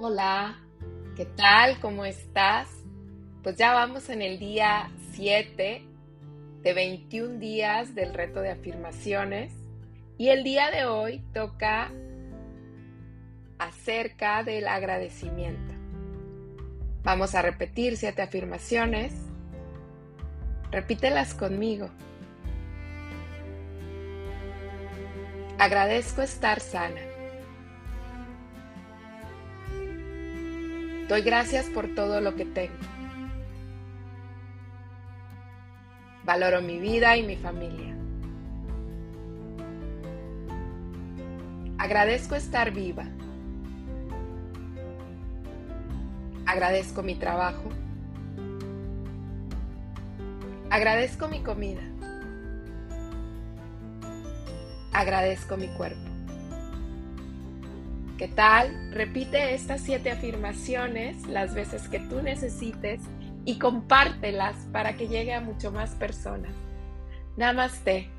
Hola, ¿qué tal? ¿Cómo estás? Pues ya vamos en el día 7 de 21 días del reto de afirmaciones y el día de hoy toca acerca del agradecimiento. Vamos a repetir siete afirmaciones. Repítelas conmigo. Agradezco estar sana. Doy gracias por todo lo que tengo. Valoro mi vida y mi familia. Agradezco estar viva. Agradezco mi trabajo. Agradezco mi comida. Agradezco mi cuerpo. ¿Qué tal? Repite estas siete afirmaciones las veces que tú necesites y compártelas para que llegue a mucho más personas. Namaste.